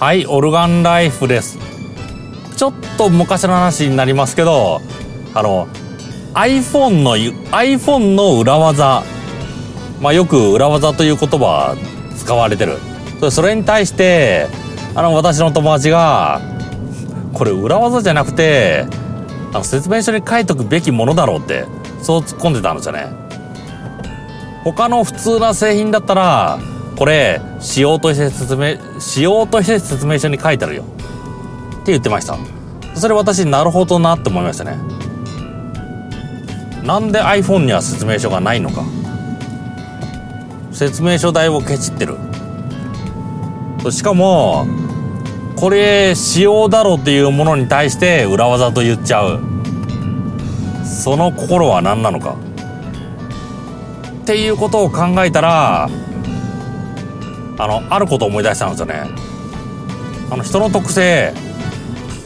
はい、オルガンライフです。ちょっと昔の話になりますけど、あの、iPhone の、iPhone の裏技、まあよく裏技という言葉使われてる。それに対して、あの、私の友達が、これ裏技じゃなくて、あの、説明書に書いとくべきものだろうって、そう突っ込んでたんですよね。他の普通な製品だったら、これ、仕様として説明、仕様として説明書に書いてあるよ。って言ってました。それ私、なるほどなって思いましたね。なんで iPhone には説明書がないのか。説明書代をケチってる。しかも、これ、仕様だろうっていうものに対して裏技と言っちゃう。その心は何なのか。っていうことを考えたら、あの、あることを思い出したんですよね。あの、人の特性、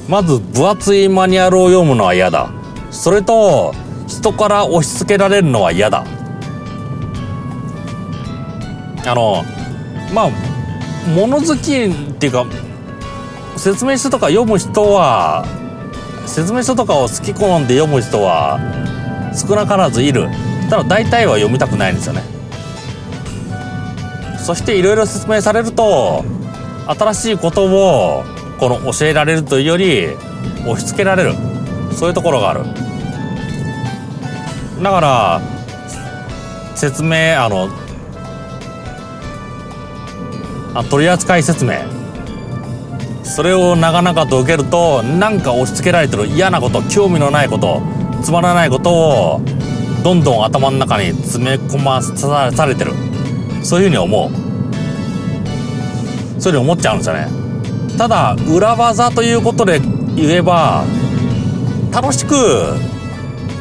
まず分厚いマニュアルを読むのは嫌だ。それと、人から押し付けられるのは嫌だ。あの、まあ、物好きっていうか、説明書とか読む人は、説明書とかを好き好んで読む人は少なからずいる。ただ大体は読みたくないんですよね。そしていろいろ説明されると新しいことをこの教えられるというより押し付けられる。そういうところがある。だから説明あのあ取扱説明。それを長々と受けるとなんか押し付けられてる。嫌なこと興味のないことつまらないことをどんどん頭の中に詰め込まされてる。そういうふうに思う。そういうふうに思っちゃうんですよね。ただ裏技ということで言えば楽しく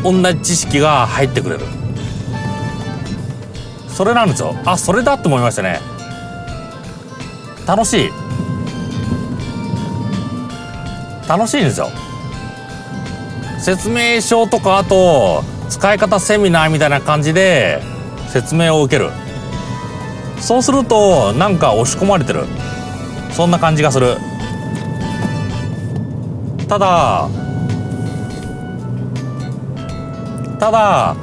同じ知識が入ってくれる。それなんですよ。あそれだと思いましたね。楽しい。楽しいんですよ。説明書とかあと使い方セミナーみたいな感じで説明を受ける。そうするとなんか押し込まれてる。そんな感じがする。ただただ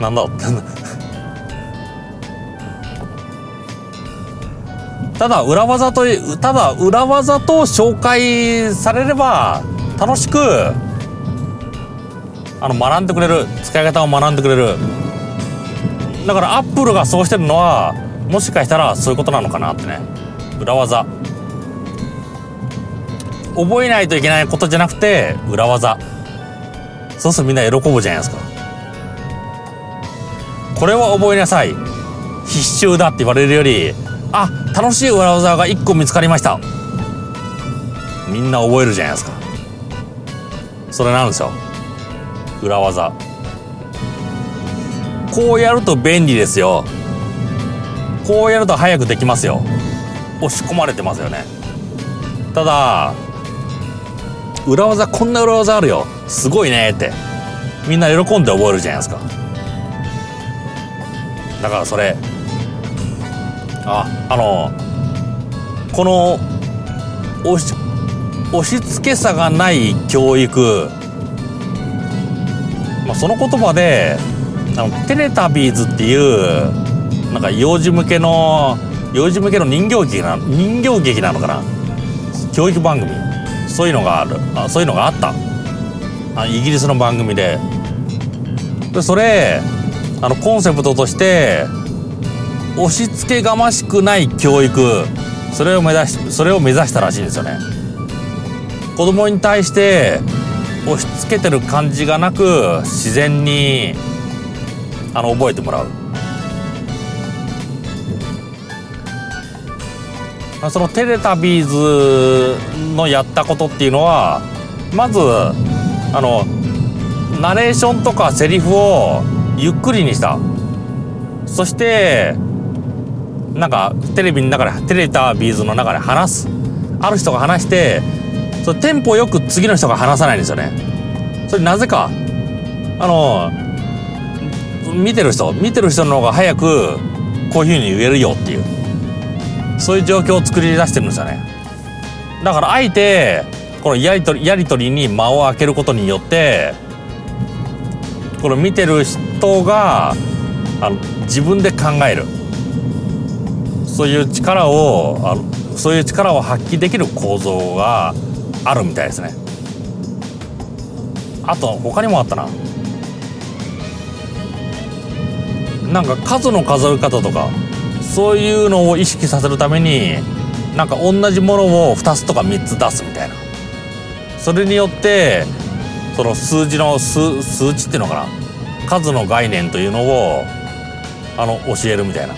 なんだ？ただ裏技とただ裏技と紹介されれば楽しくあの学んでくれる。使い方を学んでくれる。だからアップルがそうしてるのはもしかしたらそういうことなのかなってね。裏技。覚えないといけないことじゃなくて裏技。そうするとみんな喜ぶじゃないですか。これは覚えなさい。必修だって言われるよりあ楽しい裏技が1個見つかりました。みんな覚えるじゃないですか。それなんですよ。裏技。こうやると便利ですよ。こうやると早くできますよ。押し込まれてますよね。ただ裏技こんな裏技あるよ。すごいねって。みんな喜んで覚えるじゃないですか。だからそれああのこの押し押し付けさがない教育。まあ、その言葉であのテレタビーズっていうなんか幼児向けの幼児向けの人形劇な人形劇なのかな？教育番組。そういうのがある。あそういうのがあった。あイギリスの番組で。でそれあのコンセプトとして押し付けがましくない教育。それを目指しそれを目指したらしいんですよね。子供に対して押し付けてる感じがなく自然にあの覚えてもらう。そのテレタビーズのやったことっていうのはまずあのナレーションとかセリフをゆっくりにした。そしてなんかテレビの中でテレタビーズの中で話す。ある人が話してそテンポよく次の人が話さないんですよね。それなぜか。あの見てる人見てる人の方が早くこういうふうに言えるよっていう。そういう状況を作り出してるんですよね。だからあえてこのやり取りやり取りに間を空けることによってこの見てる人があの自分で考える。そういう力をあのそういう力を発揮できる構造があるみたいですね。あと他にもあったな。なんか数の数え方とかそういうのを意識させるためになんか同じものを2つとか3つ出すみたいな。それによってその数字の数数値っていうのかな。数の概念というのをあの教えるみたいな。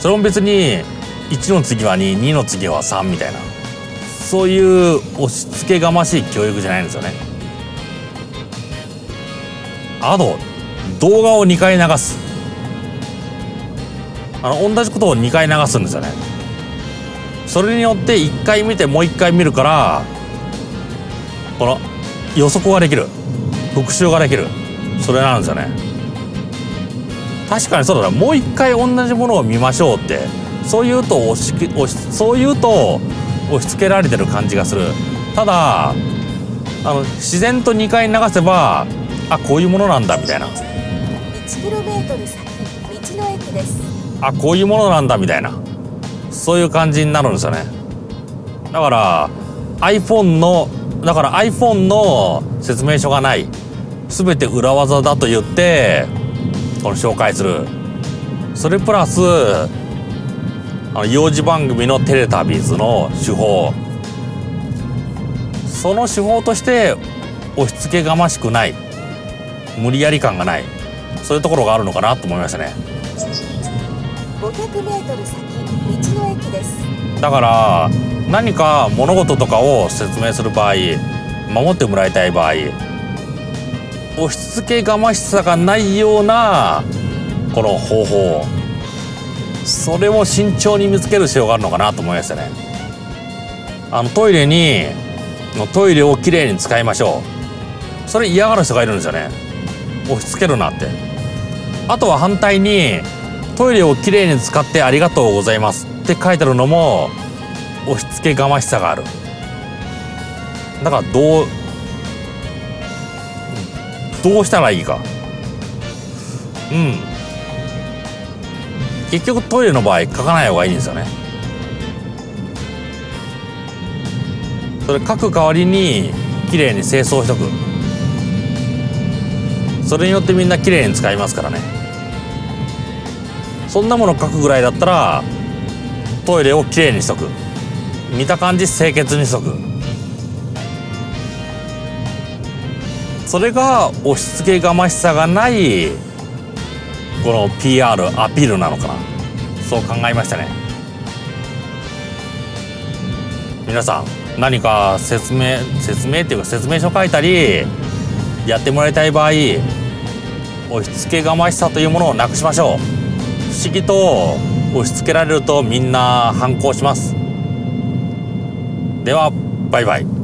それも別に1の次は22の次は3みたいな。そういう押し付けがましい教育じゃないんですよね。あと動画を2回流す。あの同じことを2回流すんですよね。それによって1回見てもう1回見るからこの予測ができる。復習ができる。それなんですよね。確かにそうだな。もう一回同じものを見ましょうってそう言うと押し押しそう言うと押し付けられてる感じがする。ただあの自然と2回流せばあこういうものなんだみたいな。1km 先の駅です。あこういうものなんだみたいな。そういう感じになるんですよね。だから iPhone のだから iPhone の説明書がない。全て裏技だと言ってこの紹介する。それプラスあの幼児番組のテレタビーズの手法。その手法として押し付けがましくない。無理やり感がない。そういうところがあるのかなと思いましたね。500m 先道の駅です。だから何か物事とかを説明する場合守ってもらいたい場合押し付けがましさがないようなこの方法。それを慎重に見つける必要があるのかなと思いましたね。あのトイレにトイレをきれいに使いましょう。それ嫌がる人がいるんですよね。押し付けるなって。あとは反対にトイレをきれいに使ってありがとうございますって書いてあるのも押し付けがましさがある。だからどうどうしたらいいか。うん。結局トイレの場合書かない方がいいんですよね。それ書く代わりにきれいに清掃しとく。それによってみんなきれいに使いますからね。そんなもの書くぐらいだったらトイレをきれいにしとく。見た感じ清潔にしとく。それが押し付けがましさがないこの PR アピールなのかな。そう考えましたね。皆さん何か説明説明っていうか説明書書いたりやってもらいたい場合押し付けがましさというものをなくしましょう。思議と押し付けられるとみんな反抗します。ではバイバイ。